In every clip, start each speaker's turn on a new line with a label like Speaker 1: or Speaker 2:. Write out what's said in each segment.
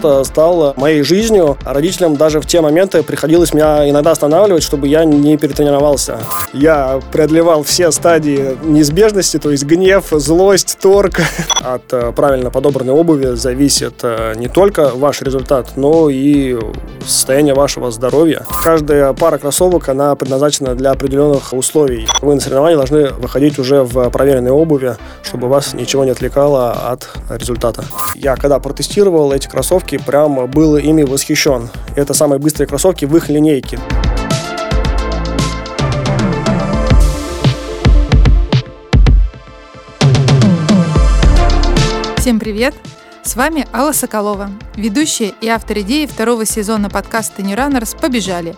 Speaker 1: спорт э, стал моей жизнью. Родителям даже в те моменты приходилось меня иногда останавливать, чтобы я не перетренировался. Я преодолевал все стадии неизбежности, то есть гнев, злость, торг. От э, правильно подобранной обуви зависит э, не только ваш результат, но и состояние вашего здоровья. Каждая пара кроссовок, она предназначена для определенных условий. Вы на соревнования должны выходить уже в проверенной обуви, чтобы вас ничего не отвлекало от результата. Я когда протестировал эти кроссовки, прям был ими восхищен. Это самые быстрые кроссовки в их линейке.
Speaker 2: Всем привет! С вами Алла Соколова, ведущая и автор идеи второго сезона подкаста New Runners «Побежали».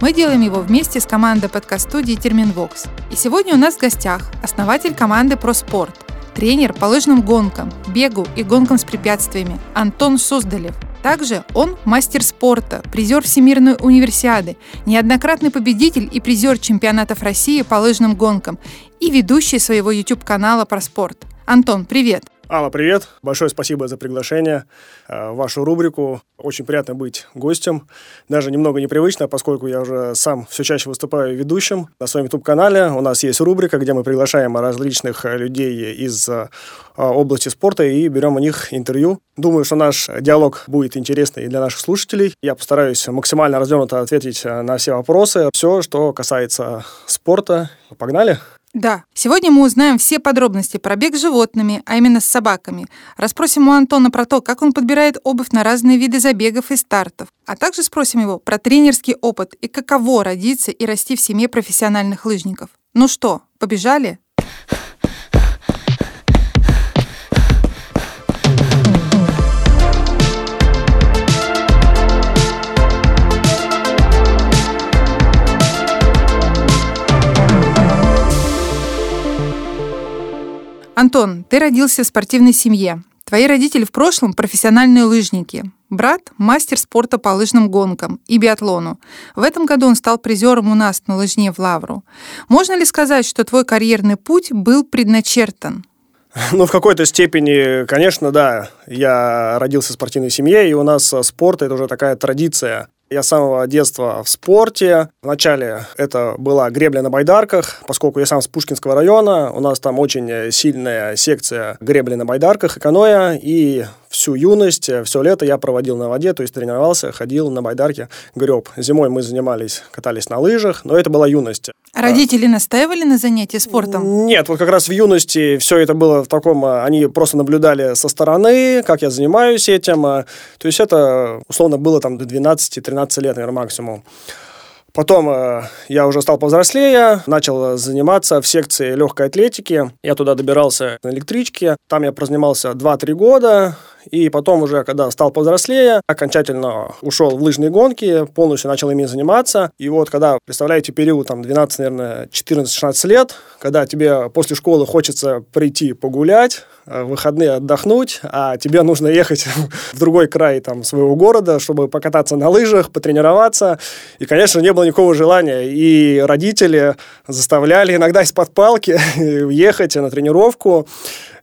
Speaker 2: Мы делаем его вместе с командой подкаст-студии Терминвокс. И сегодня у нас в гостях основатель команды «Проспорт», тренер по лыжным гонкам, бегу и гонкам с препятствиями Антон Суздалев. Также он мастер спорта, призер Всемирной универсиады, неоднократный победитель и призер чемпионатов России по лыжным гонкам и ведущий своего YouTube-канала про спорт. Антон, привет!
Speaker 1: Алла, привет. Большое спасибо за приглашение э, в вашу рубрику. Очень приятно быть гостем. Даже немного непривычно, поскольку я уже сам все чаще выступаю ведущим на своем YouTube-канале. У нас есть рубрика, где мы приглашаем различных людей из э, области спорта и берем у них интервью. Думаю, что наш диалог будет интересный и для наших слушателей. Я постараюсь максимально развернуто ответить на все вопросы. Все, что касается спорта. Погнали!
Speaker 2: Да, сегодня мы узнаем все подробности про бег с животными, а именно с собаками. Расспросим у Антона про то, как он подбирает обувь на разные виды забегов и стартов. А также спросим его про тренерский опыт и каково родиться и расти в семье профессиональных лыжников. Ну что, побежали? Антон, ты родился в спортивной семье. Твои родители в прошлом профессиональные лыжники. Брат – мастер спорта по лыжным гонкам и биатлону. В этом году он стал призером у нас на лыжне в Лавру. Можно ли сказать, что твой карьерный путь был предначертан?
Speaker 1: Ну, в какой-то степени, конечно, да. Я родился в спортивной семье, и у нас спорт – это уже такая традиция. Я с самого детства в спорте. Вначале это была гребля на байдарках, поскольку я сам с Пушкинского района. У нас там очень сильная секция гребли на байдарках и каноэ. И всю юность, все лето я проводил на воде, то есть тренировался, ходил на байдарке, греб. Зимой мы занимались, катались на лыжах, но это была юность.
Speaker 2: А родители настаивали на занятии спортом?
Speaker 1: Нет, вот как раз в юности все это было в таком... Они просто наблюдали со стороны, как я занимаюсь этим. То есть это, условно, было там до 12-13 лет, наверное, максимум. Потом э, я уже стал повзрослее, начал заниматься в секции легкой атлетики. Я туда добирался на электричке. Там я прозанимался 2-3 года. И потом уже, когда стал повзрослее, окончательно ушел в лыжные гонки, полностью начал ими заниматься. И вот когда, представляете, период там 12, наверное, 14-16 лет, когда тебе после школы хочется прийти погулять, э, в выходные отдохнуть, а тебе нужно ехать в другой край там, своего города, чтобы покататься на лыжах, потренироваться. И, конечно, не было никакого желания. И родители заставляли иногда из-под палки ехать на тренировку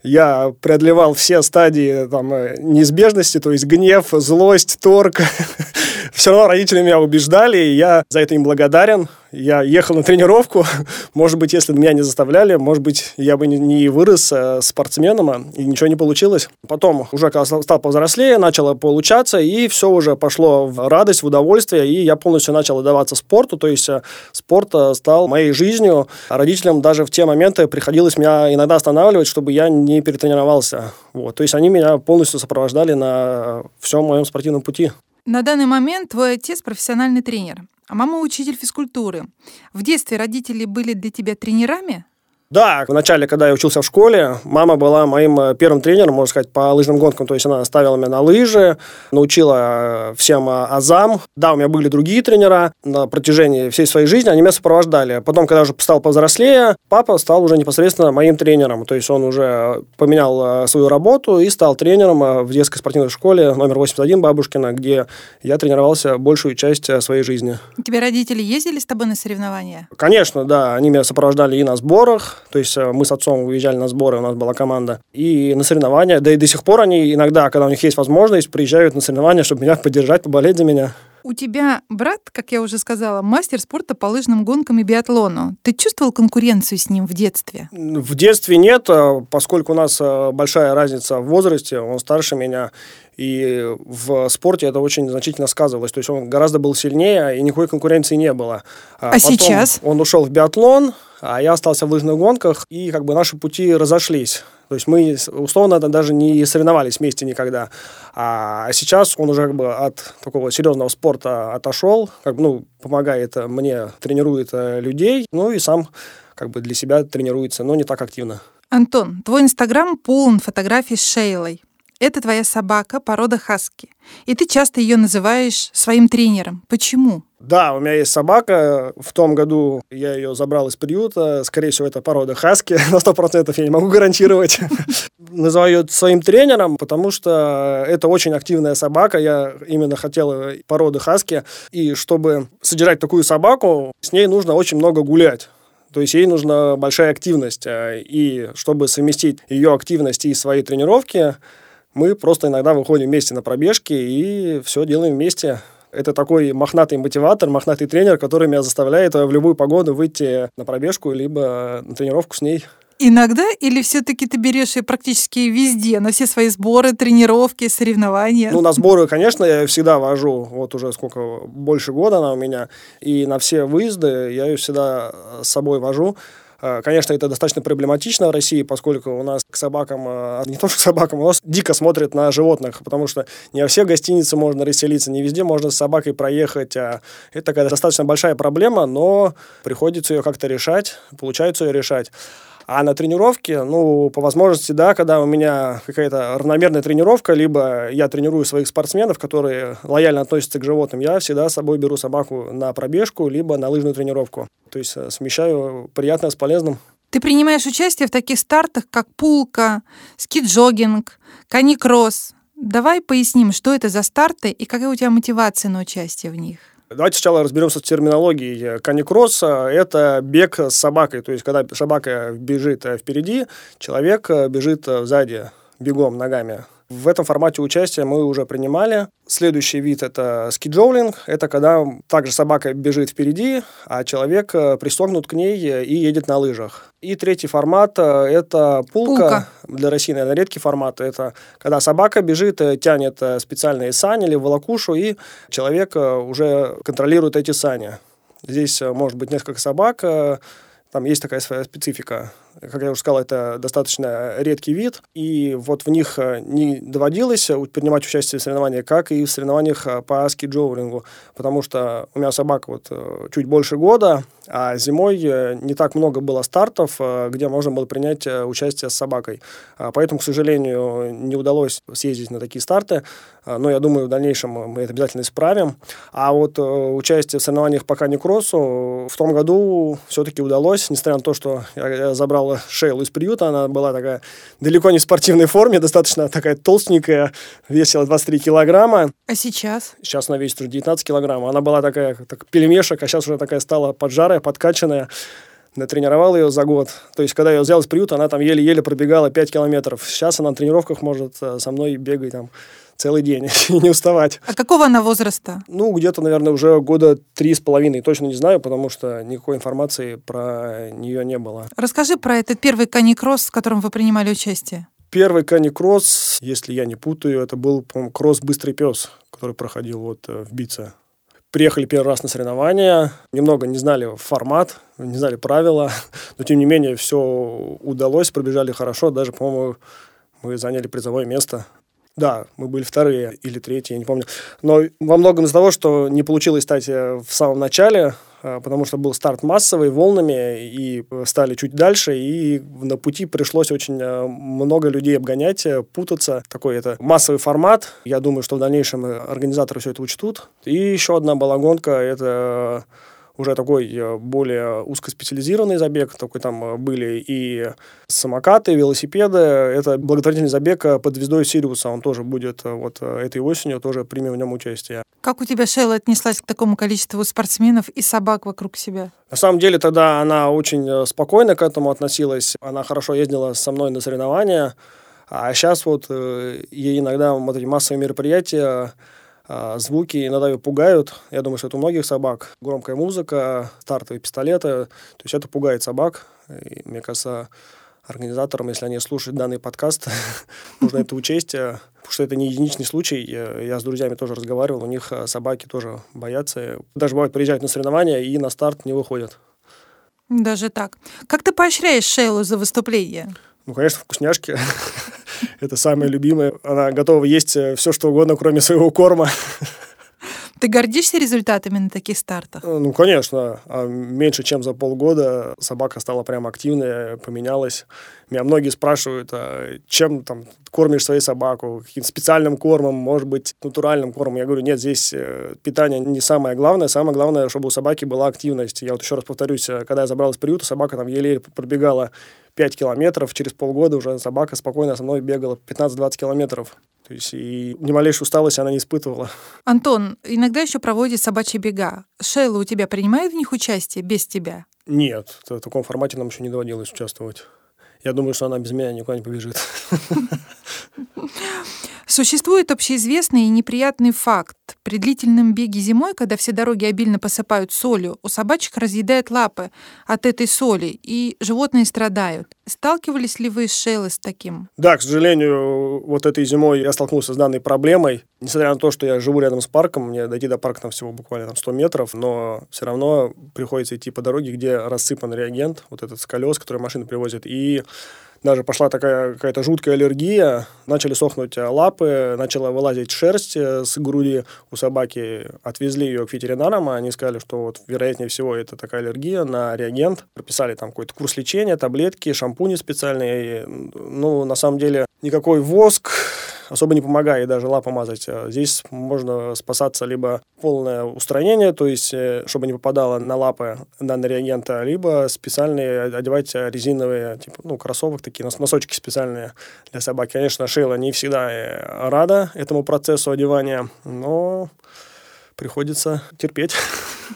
Speaker 1: я преодолевал все стадии там, э, неизбежности, то есть гнев, злость, торг. Все равно родители меня убеждали, и я за это им благодарен. Я ехал на тренировку. Может быть, если бы меня не заставляли, может быть, я бы не вырос э, спортсменом, а, и ничего не получилось. Потом, уже стал повзрослее, начало получаться, и все уже пошло в радость, в удовольствие, и я полностью начал отдаваться спорту, то есть э, спорт э, стал моей жизнью. Родителям даже в те моменты приходилось меня иногда останавливать, чтобы я не перетренировался. Вот. То есть они меня полностью сопровождали на всем моем спортивном пути.
Speaker 2: На данный момент твой отец профессиональный тренер а мама учитель физкультуры. В детстве родители были для тебя тренерами?
Speaker 1: Да, вначале, когда я учился в школе, мама была моим э, первым тренером, можно сказать, по лыжным гонкам. То есть она ставила меня на лыжи, научила э, всем э, азам. Да, у меня были другие тренера на протяжении всей своей жизни, они меня сопровождали. Потом, когда уже стал повзрослее, папа стал уже непосредственно моим тренером. То есть он уже поменял свою работу и стал тренером в детской спортивной школе номер 81 Бабушкина, где я тренировался большую часть своей жизни.
Speaker 2: У тебя родители ездили с тобой на соревнования?
Speaker 1: Конечно, да. Они меня сопровождали и на сборах, То есть э, мы с отцом уезжали на сборы, у нас была команда. И на соревнования, да и до сих пор они иногда, когда у них есть возможность, приезжают на соревнования, чтобы меня поддержать, поболеть за меня.
Speaker 2: У тебя брат, как я уже сказала, мастер спорта по лыжным гонкам и биатлону. Ты чувствовал конкуренцию с ним в детстве?
Speaker 1: В детстве нет, а поскольку у нас э, большая разница в возрасте, он старше меня, и в спорте это очень значительно сказывалось. То есть он гораздо был сильнее, и никакой конкуренции не было.
Speaker 2: А, а сейчас?
Speaker 1: Он ушел в биатлон, а я остался в лыжных гонках, и как бы наши пути разошлись. То есть мы, условно, даже не соревновались вместе никогда. А сейчас он уже как бы от такого серьезного спорта отошел, как бы, ну, помогает мне, тренирует э, людей, ну и сам как бы для себя тренируется, но не так активно.
Speaker 2: Антон, твой инстаграм полон фотографий с Шейлой. Это твоя собака порода хаски. И ты часто ее называешь своим тренером. Почему?
Speaker 1: Да, у меня есть собака. В том году я ее забрал из приюта. Скорее всего, это порода хаски. На сто процентов я не могу гарантировать. Называю ее своим тренером, потому что это очень активная собака. Я именно хотел породы хаски. И чтобы содержать такую собаку, с ней нужно очень много гулять. То есть ей нужна большая активность. И чтобы совместить ее активность и свои тренировки, мы просто иногда выходим вместе на пробежки и все делаем вместе. Это такой мохнатый мотиватор, мохнатый тренер, который меня заставляет в любую погоду выйти на пробежку, либо на тренировку с ней.
Speaker 2: Иногда или все-таки ты берешь ее практически везде, на все свои сборы, тренировки, соревнования?
Speaker 1: Ну, на сборы, конечно, я ее всегда вожу. Вот уже сколько, больше года она у меня. И на все выезды я ее всегда с собой вожу. А, конечно, это достаточно проблематично в России, поскольку у нас к собакам, а, не то что к собакам, у нас дико смотрят на животных, потому что не во все гостиницы можно расселиться, не везде можно с собакой проехать. А это такая достаточно большая проблема, но приходится ее как-то решать, получается ее решать. А на тренировке, ну, по возможности, да, когда у меня какая-то равномерная тренировка, либо я тренирую своих спортсменов, которые лояльно относятся к животным, я всегда с собой беру собаку на пробежку, либо на лыжную тренировку. То есть э, смещаю приятное с полезным.
Speaker 2: Ты принимаешь участие в таких стартах, как пулка, скиджогинг, каникросс. Давай поясним, что это за старты и какая у тебя мотивация на участие в них.
Speaker 1: Давайте сначала разберемся с терминологией. Каникросс – это бег с собакой. То есть, когда собака бежит впереди, человек бежит сзади бегом ногами. В этом формате участия мы уже принимали. Следующий вид – это скиджоулинг. Это когда также собака бежит впереди, а человек э, пристегнут к ней и едет на лыжах. И третий формат э, – это пулка. пулка. Для России, наверное, редкий формат. Это когда собака бежит, э, тянет специальные сани или волокушу, и человек уже контролирует эти сани. Здесь может быть несколько собак, там есть такая своя специфика. Как я уже сказал, это достаточно редкий вид, и вот в них э, не доводилось принимать участие в соревнованиях, как и в соревнованиях э, по ски-джоулингу, потому что у меня собака вот э, чуть больше года, а зимой не так много было стартов, где можно было принять участие с собакой. А поэтому, к сожалению, не удалось съездить на такие старты, но я думаю, в дальнейшем мы это обязательно исправим. А вот участие в соревнованиях по кани-кроссу в том году все-таки удалось, несмотря на то, что я забрал забрал Шейлу из приюта. Она была такая далеко не в спортивной форме, достаточно такая толстенькая, весила 23 килограмма.
Speaker 2: А сейчас?
Speaker 1: Сейчас она весит уже 19 килограмм. Она была такая, так, пельмешек, а сейчас уже такая стала поджарая, подкачанная натренировал ее за год. То есть, когда я ее взял из приюта, она там еле-еле пробегала 5 километров. Сейчас она на тренировках может э, со мной бегать там целый день и не уставать.
Speaker 2: А какого она возраста?
Speaker 1: Ну, где-то, наверное, уже года три с половиной. Точно не знаю, потому что никакой информации про нее не было.
Speaker 2: Расскажи про этот первый каникросс, в котором вы принимали участие.
Speaker 1: Первый каникросс, если я не путаю, это был, по-моему, кросс «Быстрый пес», который проходил вот э, в Бице. Приехали первый раз на соревнования, немного не знали формат, не знали правила, но тем не менее все удалось, пробежали хорошо, даже, по-моему, мы заняли призовое место. Да, мы были вторые или третьи, я не помню. Но во многом из-за того, что не получилось стать э, в самом начале, э, потому что был старт массовый, волнами, и стали чуть дальше, и на пути пришлось очень э, много людей обгонять, путаться. Такой это массовый формат. Я думаю, что в дальнейшем организаторы все это учтут. И еще одна была гонка, это уже такой более узкоспециализированный забег, такой там были и самокаты, велосипеды. Это благотворительный забег под звездой Сириуса, он тоже будет вот этой осенью, тоже примем в нем участие.
Speaker 2: Как у тебя Шейла отнеслась к такому количеству спортсменов и собак вокруг себя?
Speaker 1: На самом деле тогда она очень спокойно к этому относилась. Она хорошо ездила со мной на соревнования. А сейчас вот э, ей иногда вот эти массовые мероприятия, э, звуки иногда ее пугают. Я думаю, что это у многих собак. Громкая музыка, стартовые пистолеты. То есть это пугает собак. И, мне кажется, организаторам, если они слушают данный подкаст, нужно это учесть, э, потому что это не единичный случай. Я с друзьями тоже разговаривал, у них э, собаки тоже боятся. Даже бывает приезжают на соревнования и на старт не выходят.
Speaker 2: Даже так. Как ты поощряешь Шейлу за выступление?
Speaker 1: Ну, конечно, вкусняшки. Это самое любимое. Она готова есть э, все, что угодно, кроме своего корма.
Speaker 2: Ты гордишься результатами на таких стартах?
Speaker 1: Э, ну, конечно. А меньше, чем за полгода собака стала прям активная, поменялась. Меня многие спрашивают, а чем там кормишь свою собаку, каким специальным кормом, может быть, натуральным кормом. Я говорю, нет, здесь э, питание не самое главное. Самое главное, чтобы у собаки была активность. Я вот еще раз повторюсь, когда я забрал из приюта, собака там еле пробегала 5 километров, через полгода уже собака спокойно со мной бегала 15-20 километров. То есть и ни малейшей усталости она не испытывала.
Speaker 2: Антон, иногда еще проводит собачьи бега. Шейла у тебя принимает в них участие без тебя?
Speaker 1: Нет, в таком формате нам еще не доводилось участвовать. Я думаю, что она без меня никуда не побежит.
Speaker 2: Существует общеизвестный и неприятный факт. При длительном беге зимой, когда все дороги обильно посыпают солью, у собачек разъедает лапы от этой соли, и животные страдают. Сталкивались ли вы с Шейлой с таким?
Speaker 1: Да, к сожалению, вот этой зимой я столкнулся с данной проблемой. Несмотря на то, что я живу рядом с парком, мне дойти до парка там всего буквально там 100 метров, но все равно приходится идти по дороге, где рассыпан реагент, вот этот с колес, который машины привозят, и даже пошла такая какая-то жуткая аллергия, начали сохнуть э, лапы, начала вылазить шерсть э, с груди. У собаки, отвезли ее к ветеринарам, а они сказали, что вот вероятнее всего это такая аллергия на реагент, прописали там какой-то курс лечения, таблетки, шампуни специальные, ну, на самом деле, никакой воск, особо не помогает даже лапу мазать. А здесь можно спасаться либо полное устранение, то есть э, чтобы не попадало на лапы данного реагента, либо специальные одевать резиновые, типа, ну, кроссовок, такие носочки специальные для собаки. Конечно, Шейла не всегда э, рада этому процессу одевания, но приходится терпеть.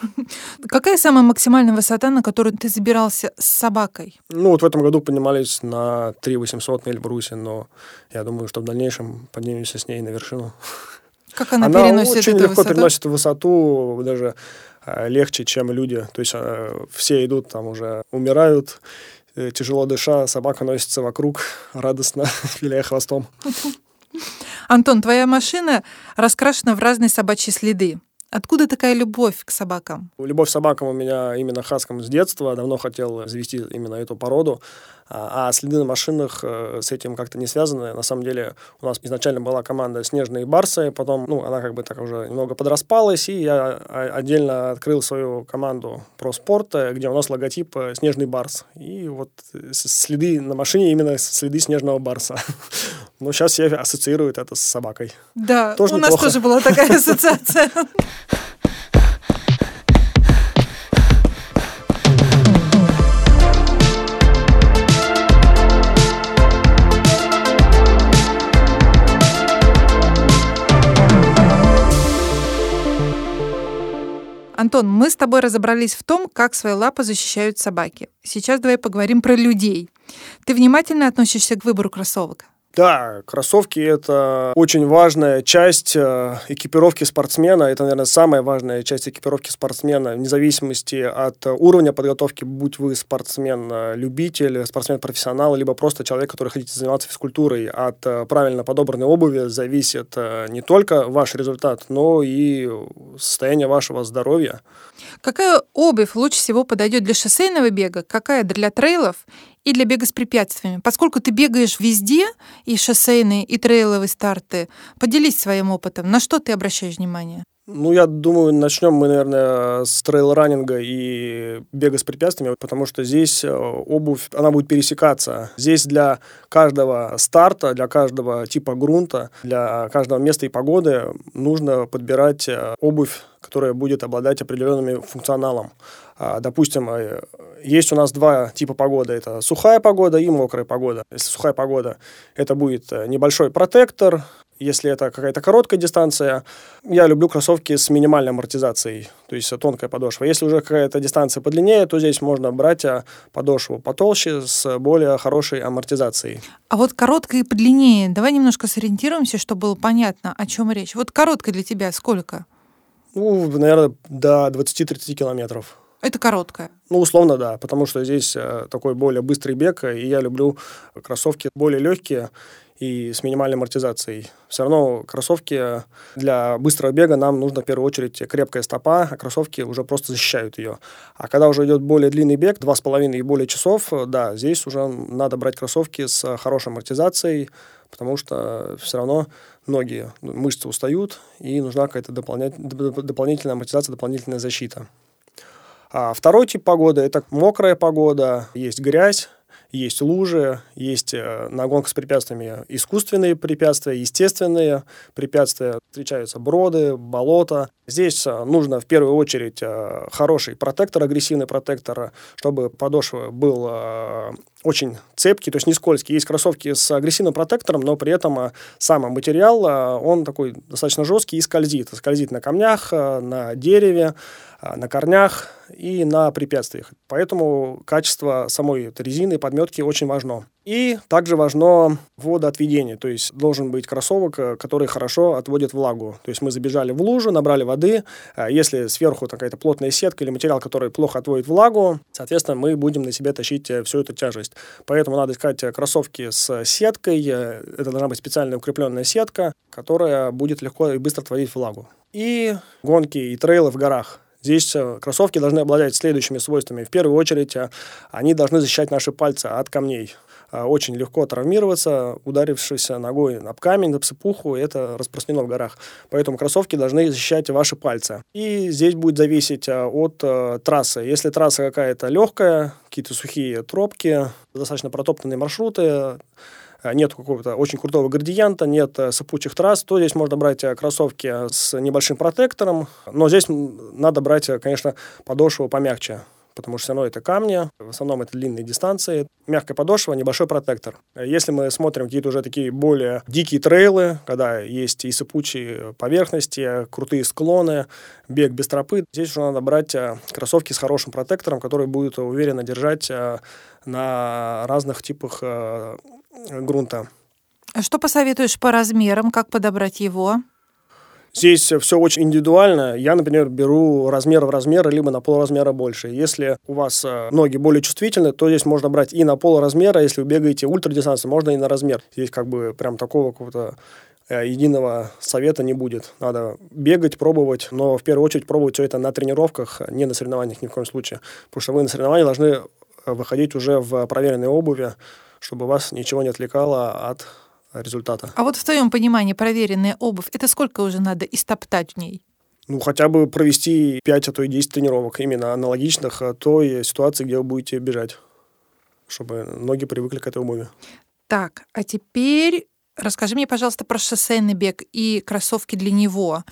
Speaker 2: Какая самая максимальная высота, на которую ты забирался с собакой?
Speaker 1: Ну, вот в этом году поднимались на 3 800 на Эльбрусе, но я думаю, что в дальнейшем поднимемся с ней на вершину.
Speaker 2: Как она, она переносит
Speaker 1: очень
Speaker 2: эту
Speaker 1: легко
Speaker 2: высоту?
Speaker 1: переносит высоту, даже э, легче, чем люди. То есть э, все идут там уже, умирают, э, тяжело дыша, собака носится вокруг, радостно, виляя хвостом.
Speaker 2: Антон, твоя машина раскрашена в разные собачьи следы. Откуда такая любовь к собакам?
Speaker 1: Любовь к собакам у меня именно хаском с детства. Давно хотел завести именно эту породу. А, а следы на машинах э, с этим как-то не связаны. На самом деле у нас изначально была команда «Снежные барсы», потом ну, она как бы так уже немного подраспалась, и я отдельно открыл свою команду про спорт, где у нас логотип э, «Снежный барс». И вот э, следы на машине именно следы снежного барса. Но сейчас все ассоциируют это с собакой.
Speaker 2: Да, тоже у неплохо. нас тоже была такая ассоциация. Антон, мы с тобой разобрались в том, как свои лапы защищают собаки. Сейчас давай поговорим про людей. Ты внимательно относишься к выбору кроссовок?
Speaker 1: Да, кроссовки – это очень важная часть э, экипировки спортсмена. Это, наверное, самая важная часть экипировки спортсмена, вне зависимости от уровня подготовки, будь вы спортсмен-любитель, спортсмен-профессионал, либо просто человек, который хотите заниматься физкультурой. От э, правильно подобранной обуви зависит э, не только ваш результат, но и состояние вашего здоровья.
Speaker 2: Какая обувь лучше всего подойдет для шоссейного бега, какая для трейлов и для бега с препятствиями. Поскольку ты бегаешь везде, и шоссейные, и трейловые старты, поделись своим опытом. На что ты обращаешь внимание?
Speaker 1: Ну, я думаю, начнем мы, наверное, с трейл-раннинга и бега с препятствиями, потому что здесь э, обувь, она будет пересекаться. Здесь для каждого старта, для каждого типа грунта, для каждого места и погоды нужно подбирать э, обувь, которая будет обладать определенным функционалом. А, допустим, э, есть у нас два типа погоды. Это сухая погода и мокрая погода. Если сухая погода, это будет небольшой протектор, если это какая-то короткая дистанция, я люблю кроссовки с минимальной амортизацией, то есть тонкая подошва. Если уже какая-то дистанция подлиннее, то здесь можно брать а, подошву потолще с более хорошей амортизацией.
Speaker 2: А вот короткая и подлиннее, давай немножко сориентируемся, чтобы было понятно, о чем речь. Вот короткая для тебя сколько?
Speaker 1: Ну, наверное, до 20-30 километров.
Speaker 2: Это короткая?
Speaker 1: Ну, условно, да, потому что здесь э, такой более быстрый бег, и я люблю кроссовки более легкие, и с минимальной амортизацией. Все равно кроссовки для быстрого бега нам нужно в первую очередь крепкая стопа, а кроссовки уже просто защищают ее. А когда уже идет более длинный бег, два с половиной и более часов, да, здесь уже надо брать кроссовки с хорошей амортизацией, потому что все равно ноги, мышцы устают, и нужна какая-то дополнительная амортизация, дополнительная защита. А второй тип погоды – это мокрая погода, есть грязь, есть лужи, есть э, на гонках с препятствиями искусственные препятствия, естественные препятствия, встречаются броды, болота. Здесь э, нужно в первую очередь э, хороший протектор, агрессивный протектор, чтобы подошва был очень цепкий, то есть не скользкий. Есть кроссовки с агрессивным протектором, но при этом сам материал, он такой достаточно жесткий и скользит. Скользит на камнях, на дереве, на корнях и на препятствиях. Поэтому качество самой резины подметки очень важно. И также важно водоотведение, то есть должен быть кроссовок, э, который хорошо отводит влагу. То есть мы забежали в лужу, набрали воды, а если сверху какая-то плотная сетка или материал, который плохо отводит влагу, соответственно, мы будем на себе тащить э, всю эту тяжесть. Поэтому надо искать э, кроссовки с сеткой, это должна быть специальная укрепленная сетка, которая будет легко и быстро отводить влагу. И гонки и трейлы в горах. Здесь кроссовки должны обладать следующими свойствами. В первую очередь, они должны защищать наши пальцы от камней. А, очень легко травмироваться, ударившись ногой об камень, об сыпуху, это распространено в горах. Поэтому кроссовки должны защищать ваши пальцы. И здесь будет зависеть от э, трассы. Если трасса какая-то легкая, какие-то сухие тропки, достаточно протоптанные маршруты, нет какого-то очень крутого градиента, нет э, сыпучих трасс, то здесь можно брать э, кроссовки с небольшим протектором, но здесь надо брать, конечно, подошву помягче потому что все равно это камни, в основном это длинные дистанции, мягкая подошва, небольшой протектор. Если мы смотрим какие-то уже такие более дикие трейлы, когда есть и сыпучие поверхности, крутые склоны, бег без тропы, здесь уже надо брать э, кроссовки с хорошим протектором, которые будут уверенно держать э, на разных типах э, грунта.
Speaker 2: А что посоветуешь по размерам, как подобрать его?
Speaker 1: Здесь все очень индивидуально. Я, например, беру размер в размер, либо на полразмера больше. Если у вас э, ноги более чувствительны, то здесь можно брать и на полразмера, если вы бегаете ультрадистанцию, можно и на размер. Здесь как бы прям такого какого-то э, единого совета не будет. Надо бегать, пробовать, но в первую очередь пробовать все это на тренировках, не на соревнованиях ни в коем случае. Потому что вы на соревнованиях должны э, выходить уже в проверенной обуви, чтобы вас ничего не отвлекало от результата.
Speaker 2: А вот в твоем понимании проверенная обувь, это сколько уже надо истоптать в ней?
Speaker 1: Ну, хотя бы провести 5, а то и 10 тренировок, именно аналогичных а, той ситуации, где вы будете бежать, чтобы ноги привыкли к этой обуви.
Speaker 2: Так, а теперь расскажи мне, пожалуйста, про шоссейный бег и кроссовки для него.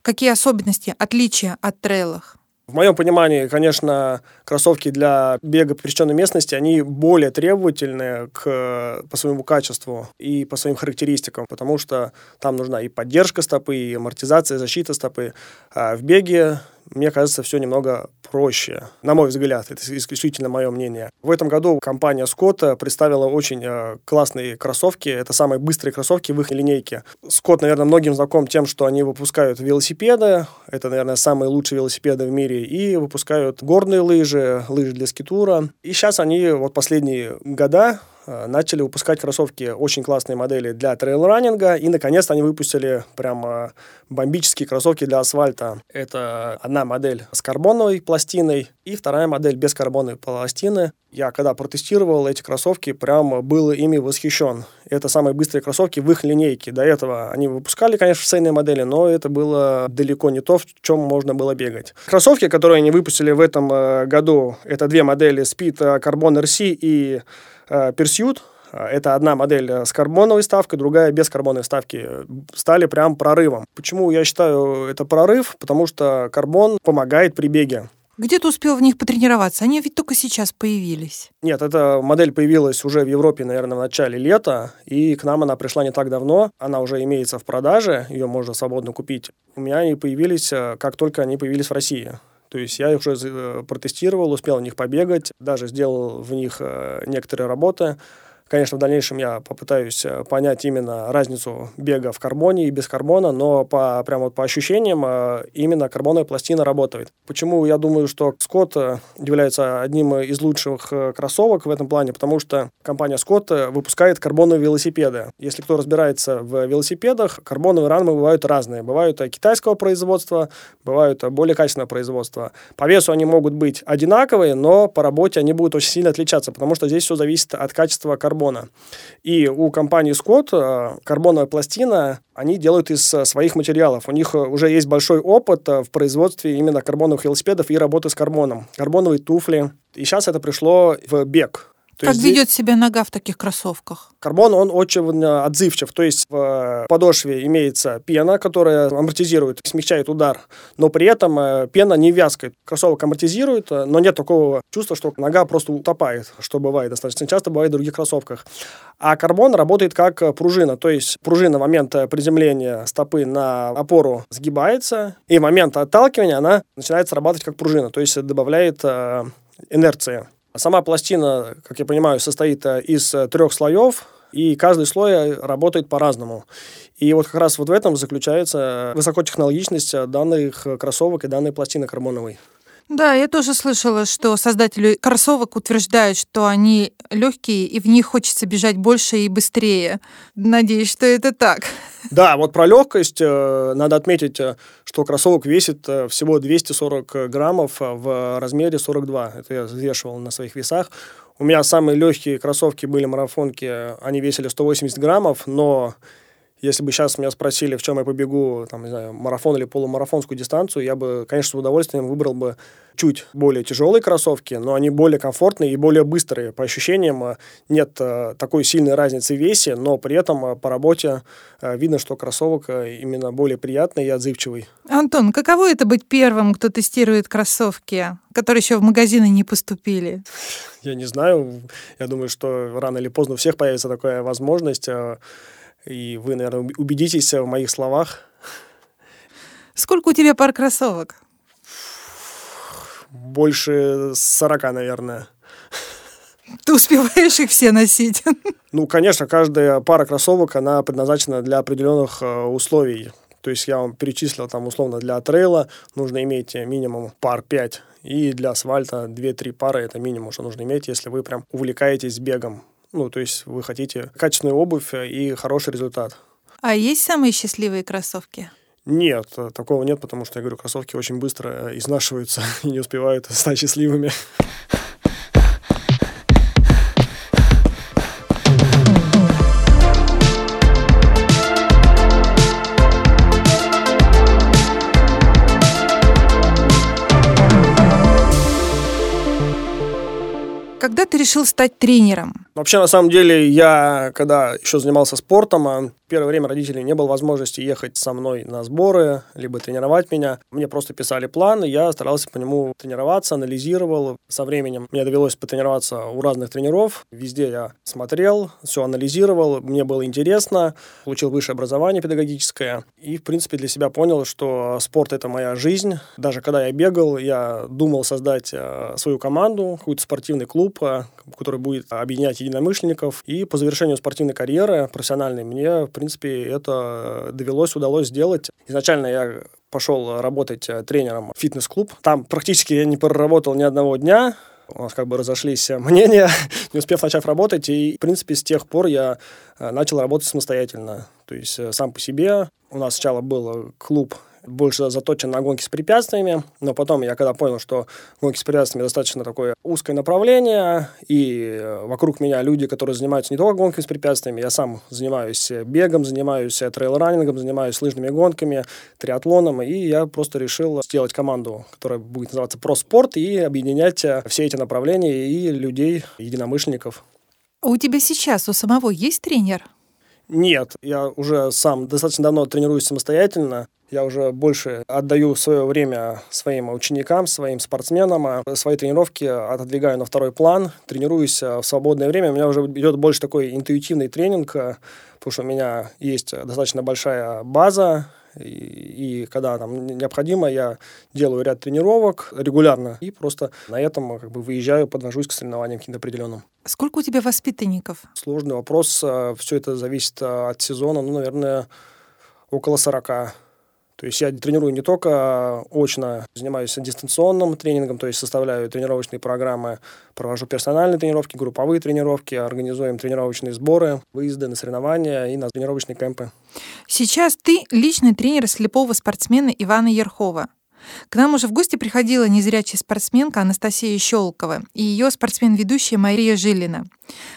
Speaker 2: Какие особенности, отличия от трейлах?
Speaker 1: В моем понимании, конечно, кроссовки для бега по пересеченной местности, они более требовательные к, по своему качеству и по своим характеристикам, потому что там нужна и поддержка стопы, и амортизация, защита стопы. А в беге мне кажется, все немного проще. На мой взгляд, это исключительно мое мнение. В этом году компания Scott представила очень э, классные кроссовки. Это самые быстрые кроссовки в их линейке. Scott, наверное, многим знаком тем, что они выпускают велосипеды. Это, наверное, самые лучшие велосипеды в мире. И выпускают горные лыжи, лыжи для скитура. И сейчас они, вот последние года, начали выпускать кроссовки, очень классные модели для трейл-раннинга, и, наконец-то, они выпустили прям э, бомбические кроссовки для асфальта. Это одна модель с карбоновой пластиной и вторая модель без карбоновой пластины. Я когда протестировал эти кроссовки, прям был ими восхищен. Это самые быстрые кроссовки в их линейке. До этого они выпускали, конечно, шоссейные модели, но это было далеко не то, в чем можно было бегать. Кроссовки, которые они выпустили в этом э, году, это две модели Speed Carbon RC и Pursuit. Это одна модель с карбоновой ставкой, другая без карбоновой ставки. Стали прям прорывом. Почему я считаю это прорыв? Потому что карбон помогает при беге.
Speaker 2: Где ты успел в них потренироваться? Они ведь только сейчас появились.
Speaker 1: Нет, эта модель появилась уже в Европе, наверное, в начале лета, и к нам она пришла не так давно. Она уже имеется в продаже, ее можно свободно купить. У меня они появились, э, как только они появились в России. То есть я уже э, протестировал, успел в них побегать, даже сделал в них э, некоторые работы. Конечно, в дальнейшем я попытаюсь э, понять именно разницу бега в карбоне и без карбона, но по, прямо вот по ощущениям э, именно карбоновая пластина работает. Почему я думаю, что Скотт э, является одним из лучших кроссовок в этом плане? Потому что компания Скотт выпускает карбоновые велосипеды. Если кто разбирается в велосипедах, карбоновые рамы бывают разные. Бывают китайского производства, бывают более качественного производства. По весу они могут быть одинаковые, но по работе они будут очень сильно отличаться, потому что здесь все зависит от качества карбона карбона. И у компании Scott э, карбоновая пластина они делают из э, своих материалов. У них э, уже есть большой опыт в производстве именно карбоновых велосипедов и работы с карбоном. Карбоновые туфли. И сейчас это пришло в бег.
Speaker 2: То как ведет здесь... себя нога в таких кроссовках?
Speaker 1: Карбон, он очень отзывчив. То есть в подошве имеется пена, которая амортизирует, смягчает удар, но при этом э, пена не вязкает. Кроссовок амортизирует, э, но нет такого чувства, что нога просто утопает, что бывает достаточно часто, бывает в других кроссовках. А карбон работает как пружина, то есть пружина в момент приземления стопы на опору сгибается, и в момент отталкивания она начинает срабатывать как пружина, то есть добавляет э, инерции. Сама пластина, как я понимаю, состоит э, из э, трех слоев, и каждый слой э, работает по-разному. И вот как раз вот в этом заключается высокотехнологичность данных кроссовок и данной пластины карбоновой.
Speaker 2: Да, я тоже слышала, что создатели кроссовок утверждают, что они легкие и в них хочется бежать больше и быстрее. Надеюсь, что это так.
Speaker 1: Да, вот про легкость э, надо отметить, э, что кроссовок весит э, всего 240 граммов в размере 42. Это я взвешивал на своих весах. У меня самые легкие кроссовки были марафонки, они весили 180 граммов, но если бы сейчас меня спросили, в чем я побегу, там, не знаю, марафон или полумарафонскую дистанцию, я бы, конечно, с удовольствием выбрал бы чуть более тяжелые кроссовки, но они более комфортные и более быстрые. По ощущениям э, нет э, такой сильной разницы в весе, но при этом э, по работе видно, что кроссовок именно более приятный и отзывчивый.
Speaker 2: Антон, каково это быть первым, кто тестирует кроссовки, которые еще в магазины не поступили?
Speaker 1: Я не знаю. Я думаю, что рано или поздно у всех появится такая возможность и вы, наверное, убедитесь в моих словах.
Speaker 2: Сколько у тебя пар кроссовок?
Speaker 1: Больше 40, наверное.
Speaker 2: Ты успеваешь их все носить?
Speaker 1: Ну, конечно, каждая пара кроссовок, она предназначена для определенных э, условий. То есть я вам перечислил, там, условно, для трейла нужно иметь минимум пар 5, и для асфальта 2-3 пары это минимум, что нужно иметь, если вы прям увлекаетесь бегом. Ну, то есть вы хотите качественную обувь и хороший результат.
Speaker 2: А есть самые счастливые кроссовки?
Speaker 1: Нет, такого нет, потому что, я говорю, кроссовки очень быстро изнашиваются и не успевают стать счастливыми.
Speaker 2: Решил стать тренером?
Speaker 1: Вообще, на самом деле, я, когда еще занимался спортом, а первое время родителей не было возможности ехать со мной на сборы, либо тренировать меня. Мне просто писали план, и я старался по нему тренироваться, анализировал. Со временем мне довелось потренироваться у разных тренеров. Везде я смотрел, все анализировал, мне было интересно. Получил высшее образование педагогическое. И, в принципе, для себя понял, что спорт – это моя жизнь. Даже когда я бегал, я думал создать э, свою команду, какой-то спортивный клуб, э, который будет объединять единомышленников. И по завершению спортивной карьеры профессиональной мне, в принципе, это довелось, удалось сделать. Изначально я пошел работать э, тренером в фитнес-клуб. Там практически я не проработал ни одного дня. У нас как бы разошлись мнения, не успев начать работать, и, в принципе, с тех пор я начал работать самостоятельно. То есть сам по себе. У нас сначала был клуб больше заточен на гонки с препятствиями, но потом я когда понял, что гонки с препятствиями достаточно такое узкое направление, и э, вокруг меня люди, которые занимаются не только гонками с препятствиями, я сам занимаюсь бегом, занимаюсь трейл-раннингом, занимаюсь лыжными гонками, триатлоном, и я просто решил сделать команду, которая будет называться «Проспорт», и объединять э, все эти направления и людей, единомышленников.
Speaker 2: А у тебя сейчас у самого есть тренер?
Speaker 1: Нет, я уже сам достаточно давно тренируюсь самостоятельно. Я уже больше отдаю свое время своим ученикам, своим спортсменам, а свои тренировки отодвигаю на второй план, тренируюсь а, в свободное время. У меня уже идет больше такой интуитивный тренинг, а, потому что у меня есть достаточно большая база, и, и когда там необходимо, я делаю ряд тренировок регулярно и просто на этом как бы выезжаю, подвожусь к соревнованиям каким-то определенным.
Speaker 2: Сколько у тебя воспитанников?
Speaker 1: Сложный вопрос. Все это зависит от сезона. Ну, наверное, около 40. То есть я тренирую не только очно, занимаюсь дистанционным тренингом, то есть составляю тренировочные программы, провожу персональные тренировки, групповые тренировки, организуем тренировочные сборы, выезды на соревнования и на тренировочные кемпы.
Speaker 2: Сейчас ты личный тренер слепого спортсмена Ивана Ерхова. К нам уже в гости приходила незрячая спортсменка Анастасия Щелкова и ее спортсмен-ведущая Мария Жилина.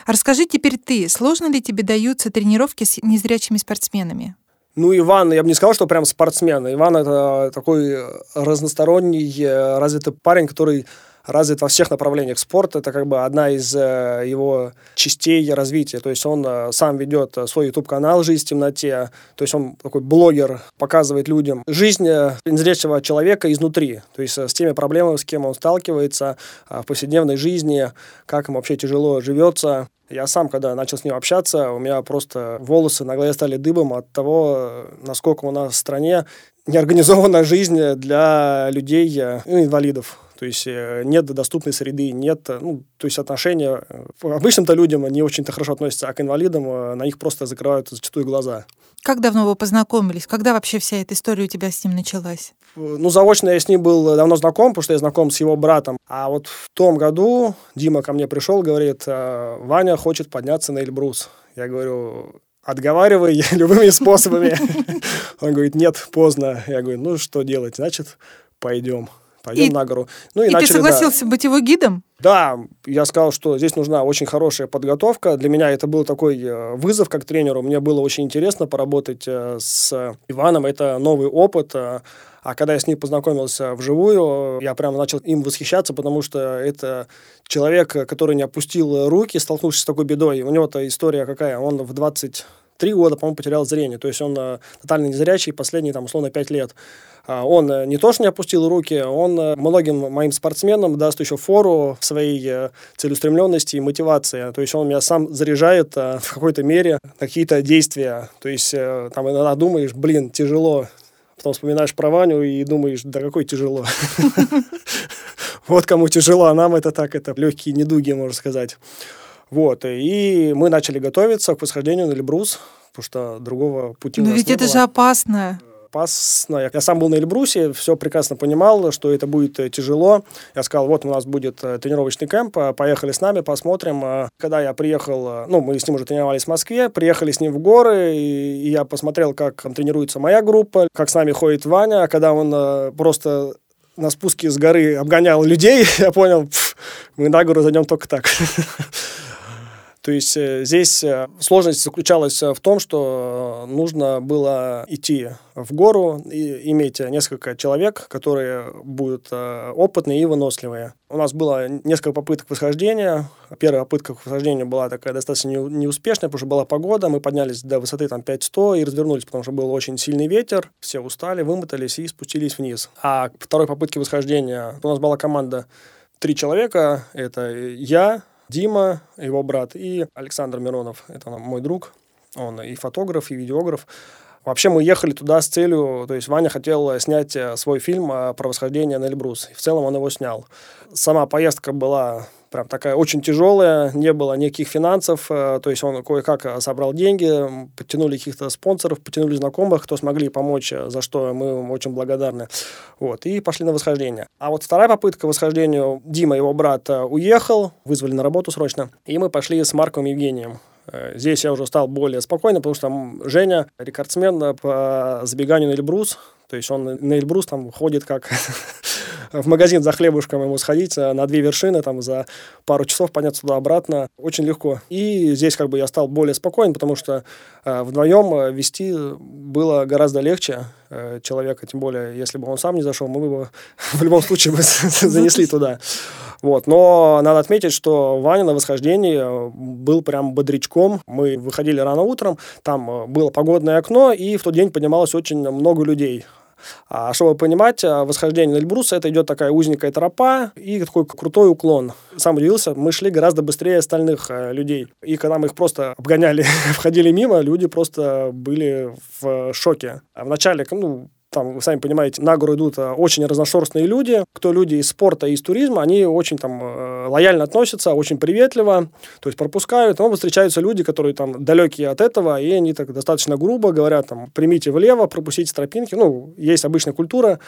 Speaker 2: Расскажи теперь ты, сложно ли тебе даются тренировки с незрячими спортсменами?
Speaker 1: Ну, Иван, я бы не сказал, что прям спортсмен. Иван это такой разносторонний, э, развитый парень, который развит во всех направлениях спорта. Это как бы одна из э, его частей развития. То есть он э, сам ведет свой YouTube-канал «Жизнь в темноте». То есть он такой блогер, показывает людям жизнь незрячего человека изнутри. То есть с теми проблемами, с кем он сталкивается в повседневной жизни, как ему вообще тяжело живется. Я сам, когда начал с ним общаться, у меня просто волосы на голове стали дыбом от того, насколько у нас в стране неорганизована жизнь для людей, ну, инвалидов. То есть э, нет доступной среды, нет, ну, то есть отношения обычным-то людям не очень-то хорошо относятся, а к инвалидам э, на них просто закрывают зачастую глаза.
Speaker 2: Как давно вы познакомились? Когда вообще вся эта история у тебя с ним началась?
Speaker 1: Ну, заочно я с ним был давно знаком, потому что я знаком с его братом. А вот в том году Дима ко мне пришел, говорит, «Э, Ваня хочет подняться на Эльбрус. Я говорю, отговаривай любыми способами. Он говорит, нет, поздно. Я говорю, ну, что делать? Значит, пойдем пойдем и, на гору.
Speaker 2: Ну, и, и начали, ты согласился да. быть его гидом?
Speaker 1: Да, я сказал, что здесь нужна очень хорошая подготовка. Для меня это был такой э, вызов как тренеру. Мне было очень интересно поработать э, с Иваном. Это новый опыт. Э, а когда я с ним познакомился вживую, я прямо начал им восхищаться, потому что это человек, который не опустил руки, столкнувшись с такой бедой. У него-то история какая? Он в 20 три года, по-моему, потерял зрение. То есть он э, тотально незрячий последние, там, условно, пять лет. А он э, не то, что не опустил руки, он э, многим моим спортсменам даст еще фору в своей целеустремленности и мотивации. То есть он меня сам заряжает в какой-то мере какие-то действия. То есть там иногда думаешь, блин, тяжело. Потом вспоминаешь про Ваню и думаешь, да какой тяжело. Вот кому тяжело, а нам это так, это легкие недуги, можно сказать. Вот, и мы начали готовиться к восхождению на Эльбрус, потому что другого пути
Speaker 2: Но ведь это было. же опасно
Speaker 1: опасно. Я сам был на Эльбрусе, все прекрасно понимал, что это будет э, тяжело. Я сказал, вот у нас будет э, тренировочный кемп, э, поехали с нами, посмотрим. Когда я приехал, ну, мы с ним уже тренировались в Москве, приехали с ним в горы, и я посмотрел, как там тренируется моя группа, как с нами ходит Ваня, а когда он просто на спуске с горы обгонял людей, я понял, мы на гору зайдем только так. То есть э, здесь э, сложность заключалась э, в том, что нужно было идти в гору и иметь несколько человек, которые будут опытные и выносливые. У нас было несколько попыток восхождения. Первая попытка к восхождению была такая достаточно неуспешная, потому что была погода. Мы поднялись до высоты там 5100 и развернулись, потому что был очень сильный ветер. Все устали, вымотались и спустились вниз. А второй попытке восхождения у нас была команда три человека. Это я, Дима, его брат, и Александр Миронов, это мой друг, он и фотограф, и видеограф. Вообще мы ехали туда с целью, то есть Ваня хотел снять свой фильм про восхождение на Эльбрус. В целом он его снял. Сама поездка была прям такая очень тяжелая, не было никаких финансов, э, то есть он кое-как э, собрал деньги, подтянули каких-то спонсоров, подтянули знакомых, кто смогли помочь, э, за что мы очень благодарны. Вот, и пошли на восхождение. А вот вторая попытка восхождению, Дима, его брат, уехал, вызвали на работу срочно, и мы пошли с Марком Евгением. Здесь я уже стал более спокойно, потому что Женя рекордсмен по забеганию на Эльбрус, то есть он на Эльбрус там ходит как в магазин за хлебушком ему сходить э, на две вершины, там за пару часов подняться туда-обратно. Очень легко. И здесь как бы я стал более спокоен, потому что э, вдвоем э, вести было гораздо легче э, человека, тем более, если бы он сам не зашел, мы бы в любом случае бы занесли туда. Вот. Но надо отметить, что Ваня на восхождении э, был прям бодрячком. Мы выходили рано утром, там было погодное окно, и в тот день поднималось очень много людей. А чтобы понимать, э, восхождение на Эльбруса это идет такая узенькая тропа и такой крутой уклон. Сам удивился, мы шли гораздо быстрее остальных э, людей. И когда мы их просто обгоняли, входили мимо, люди просто были в шоке. А вначале, ну, там, вы сами понимаете, на гору идут э, очень разношерстные люди. Кто люди из спорта и из туризма, они очень там э, лояльно относятся, очень приветливо, то есть пропускают. Но встречаются люди, которые там далекие от этого, и они так достаточно грубо говорят, там, примите влево, пропустите тропинки. Ну, есть обычная культура,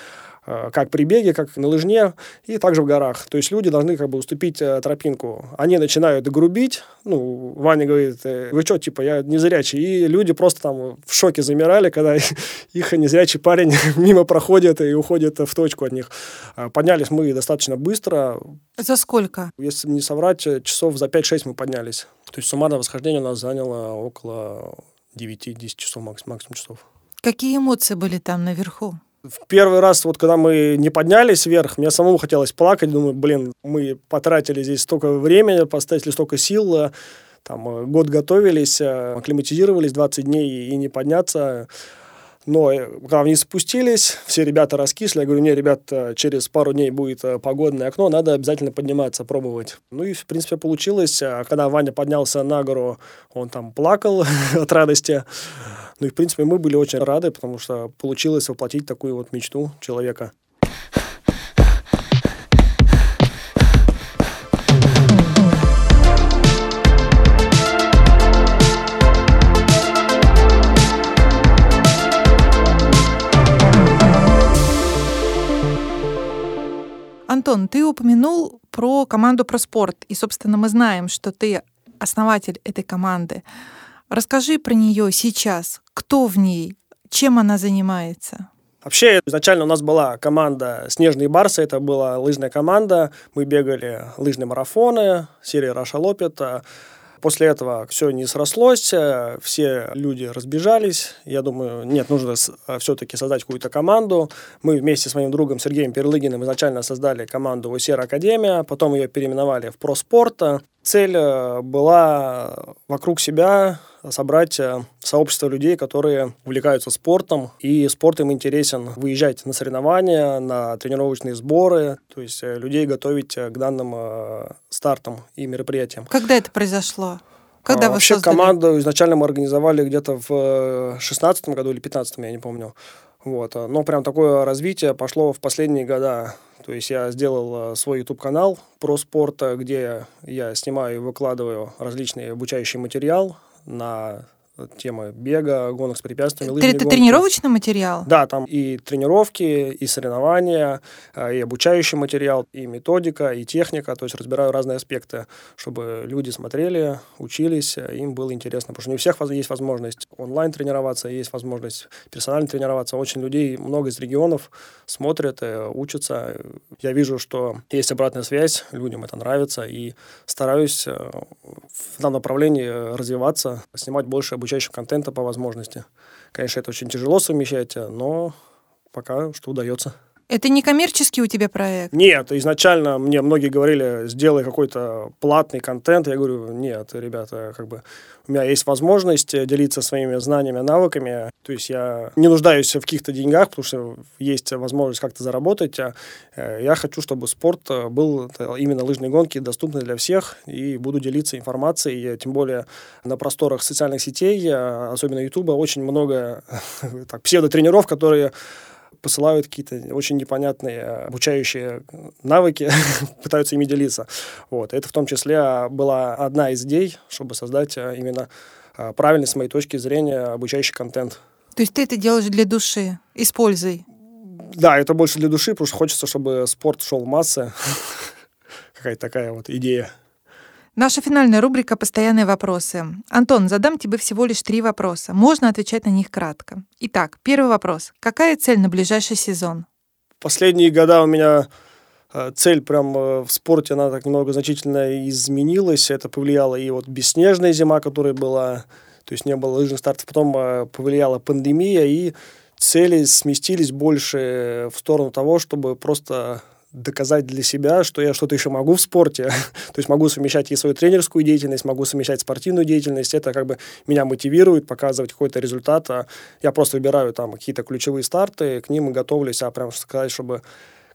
Speaker 1: как при беге, как на лыжне, и также в горах. То есть люди должны как бы уступить э, тропинку. Они начинают грубить, ну, Ваня говорит, «Э, вы что, типа, я незрячий. И люди просто там в шоке замирали, когда их незрячий парень мимо проходит и уходит в точку от них. Поднялись мы достаточно быстро.
Speaker 2: За сколько?
Speaker 1: Если не соврать, часов за 5-6 мы поднялись. То есть суммарно восхождение у нас заняло около 9-10 часов максимум часов.
Speaker 2: Какие эмоции были там наверху?
Speaker 1: В первый раз, вот когда мы не поднялись вверх, мне самому хотелось плакать. Думаю, блин, мы потратили здесь столько времени, поставили столько сил, э, там, э, год готовились, э, акклиматизировались 20 дней и не подняться. Но когда они спустились, все ребята раскисли. Я говорю, не, ребят, через пару дней будет погодное окно, надо обязательно подниматься, пробовать. Ну и, в принципе, получилось. А когда Ваня поднялся на гору, он там плакал от радости. Ну и, в принципе, мы были очень рады, потому что получилось воплотить такую вот мечту человека.
Speaker 2: Антон, ты упомянул про команду «Проспорт», и, собственно, мы знаем, что ты основатель этой команды. Расскажи про нее сейчас. Кто в ней? Чем она занимается?
Speaker 1: Вообще, изначально у нас была команда «Снежные барсы», это была лыжная команда, мы бегали лыжные марафоны, серия «Раша Лопет», После этого все не срослось, все люди разбежались. Я думаю, нет, нужно все-таки создать какую-то команду. Мы вместе с моим другом Сергеем Перлыгиным изначально создали команду УСР Академия, потом ее переименовали в Проспорт. Цель э, была вокруг себя собрать э, сообщество людей, которые увлекаются спортом, и спорт им интересен. Выезжать на соревнования, на тренировочные сборы, то есть э, людей готовить к данным стартам и мероприятиям.
Speaker 2: Когда это произошло? Когда а,
Speaker 1: вы Вообще создали? команду изначально мы организовали где-то в 16 году или 15 я не помню. Вот. Но прям такое развитие пошло в последние года. То есть я сделал э, свой YouTube-канал про спорт, где я снимаю и выкладываю различный обучающий материал на темы бега, гонок с препятствиями.
Speaker 2: Это гонки. тренировочный материал?
Speaker 1: Да, там и тренировки, и соревнования, а, и обучающий материал, и методика, и техника. То есть разбираю разные аспекты, чтобы люди смотрели, учились, им было интересно. Потому что не у всех есть возможность онлайн тренироваться, есть возможность персонально тренироваться. Очень людей много из регионов смотрят, э, учатся. Я вижу, что есть обратная связь, людям это нравится, и стараюсь э, в данном направлении развиваться, снимать больше обучающих обучающего контента по возможности. Конечно, это очень тяжело совмещать, но пока что удается.
Speaker 2: Это не коммерческий у тебя проект?
Speaker 1: Нет, изначально мне многие говорили, сделай какой-то платный контент. Я говорю, нет, ребята, как бы у меня есть возможность делиться своими знаниями, навыками. То есть я не нуждаюсь в каких-то деньгах, потому что есть возможность как-то заработать. А, э, я хочу, чтобы спорт был именно лыжные гонки доступны для всех, и буду делиться информацией, тем более на просторах социальных сетей, особенно Ютуба, очень много так, псевдотренеров, которые посылают какие-то очень непонятные обучающие навыки, пытаются ими делиться. Вот. Это в том числе была одна из идей, чтобы создать а, именно а, правильный, с моей точки зрения, обучающий контент.
Speaker 2: То есть ты это делаешь для души, используй.
Speaker 1: Да, это больше для души, потому что хочется, чтобы спорт шел в массы. Какая-то такая вот идея.
Speaker 2: Наша финальная рубрика «Постоянные вопросы». Антон, задам тебе всего лишь три вопроса. Можно отвечать на них кратко. Итак, первый вопрос. Какая цель на ближайший сезон?
Speaker 1: Последние года у меня э, цель прям э, в спорте, она так немного значительно изменилась. Это повлияло и вот бесснежная зима, которая была, то есть не было лыжных стартов. Потом э, повлияла пандемия, и цели сместились больше в сторону того, чтобы просто доказать для себя, что я что-то еще могу в спорте. То есть могу совмещать и свою тренерскую деятельность, могу совмещать спортивную деятельность. Это как бы меня мотивирует показывать какой-то результат. А я просто выбираю там какие-то ключевые старты, к ним и готовлюсь, а прям сказать, чтобы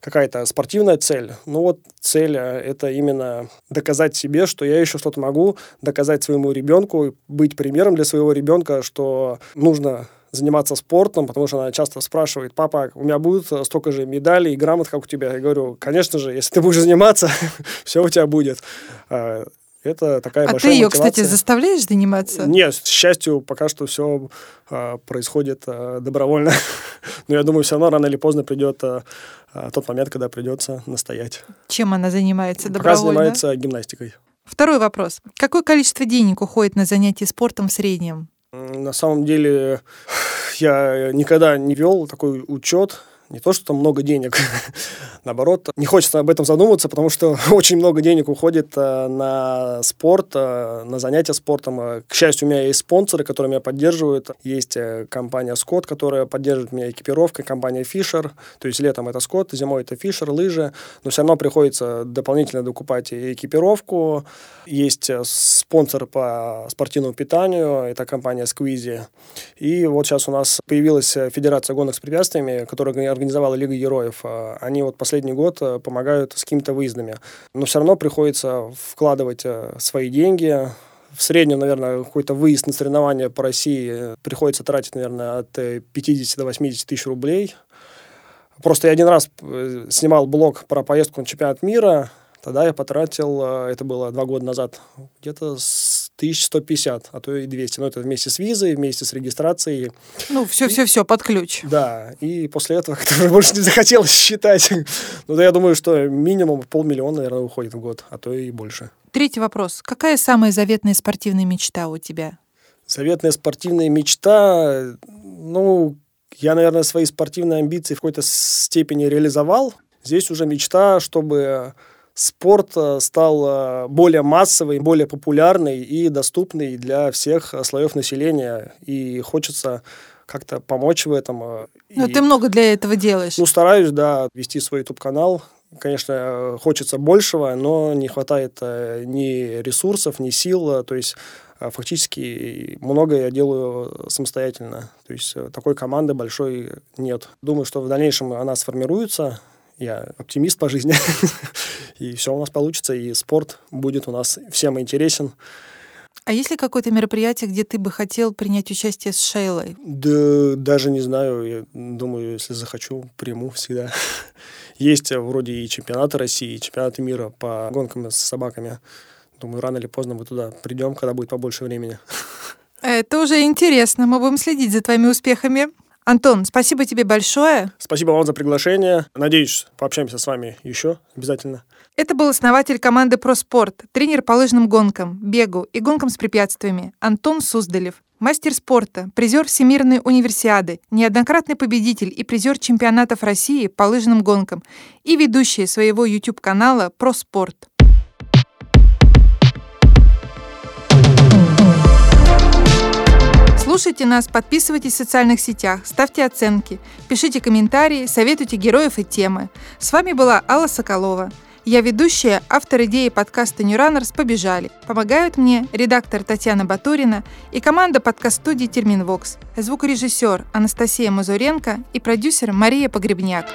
Speaker 1: какая-то спортивная цель. Ну вот цель а, — это именно доказать себе, что я еще что-то могу, доказать своему ребенку, быть примером для своего ребенка, что нужно заниматься спортом, потому что она часто спрашивает, папа, у меня будет столько же медалей и грамот, как у тебя. Я говорю, конечно же, если ты будешь заниматься, все у тебя будет. А, это такая
Speaker 2: а
Speaker 1: большая
Speaker 2: ты ее,
Speaker 1: мотивация.
Speaker 2: кстати, заставляешь заниматься?
Speaker 1: Нет, к счастью, пока что все а, происходит а, добровольно. Но я думаю, все равно рано или поздно придет а, тот момент, когда придется настоять.
Speaker 2: Чем она занимается
Speaker 1: Пока
Speaker 2: добровольно?
Speaker 1: занимается гимнастикой.
Speaker 2: Второй вопрос. Какое количество денег уходит на занятия спортом в среднем?
Speaker 1: На самом деле я никогда не вел такой учет не то, что там много денег, наоборот, не хочется об этом задумываться, потому что очень много денег уходит э, на спорт, э, на занятия спортом. Э, к счастью, у меня есть спонсоры, которые меня поддерживают. Есть э, компания Scott, которая поддерживает меня экипировкой, компания Fisher. То есть летом это Scott, зимой это Fisher, лыжи. Но все равно приходится дополнительно докупать и экипировку. Есть э, спонсор по спортивному питанию, это компания Squeezy. И вот сейчас у нас появилась Федерация гонок с препятствиями, которая организовала Лига Героев. А, они вот последний год э, помогают с какими-то выездами. Но все равно приходится вкладывать э, свои деньги, в среднем, наверное, какой-то выезд на соревнования по России э, приходится тратить, наверное, от 50 до 80 тысяч рублей. Просто я один раз снимал блог про поездку на чемпионат мира, тогда я потратил, это было два года назад, где-то 1150, а то и 200. Но это вместе с визой, вместе с регистрацией.
Speaker 2: Ну, все-все-все под ключ.
Speaker 1: Да, и после этого как-то больше не захотелось считать. Ну, да, я думаю, что минимум полмиллиона, наверное, уходит в год, а то и больше.
Speaker 2: Третий вопрос. Какая самая заветная спортивная мечта у тебя?
Speaker 1: Заветная спортивная мечта, ну, я, наверное, свои спортивные амбиции в какой-то степени реализовал. Здесь уже мечта, чтобы спорт э, стал э, более массовый, более популярный и доступный для всех слоев населения. И хочется как-то помочь в этом.
Speaker 2: Э, Но
Speaker 1: и,
Speaker 2: ты много для этого делаешь.
Speaker 1: Ну, стараюсь, да, вести свой YouTube-канал. Конечно, хочется большего, но не хватает ни ресурсов, ни сил. То есть фактически многое я делаю самостоятельно. То есть такой команды большой нет. Думаю, что в дальнейшем она сформируется, я оптимист по жизни. и все у нас получится, и спорт будет у нас всем интересен.
Speaker 2: А есть ли какое-то мероприятие, где ты бы хотел принять участие с Шейлой?
Speaker 1: Да, даже не знаю. Я думаю, если захочу, приму всегда. Есть вроде и чемпионаты России, и чемпионаты мира по гонкам с собаками. Думаю, рано или поздно мы туда придем, когда будет побольше времени.
Speaker 2: Это уже интересно. Мы будем следить за твоими успехами. Антон, спасибо тебе большое.
Speaker 1: Спасибо вам за приглашение. Надеюсь, пообщаемся с вами еще обязательно.
Speaker 2: Это был основатель команды «Проспорт», тренер по лыжным гонкам, бегу и гонкам с препятствиями Антон Суздалев, мастер спорта, призер Всемирной универсиады, неоднократный победитель и призер чемпионатов России по лыжным гонкам и ведущий своего YouTube-канала «Проспорт». Слушайте нас, подписывайтесь в социальных сетях, ставьте оценки, пишите комментарии, советуйте героев и темы. С вами была Алла Соколова. Я ведущая, автор идеи подкаста New Runners «Побежали». Помогают мне редактор Татьяна Батурина и команда подкаст-студии «Терминвокс», звукорежиссер Анастасия Мазуренко и продюсер Мария Погребняк.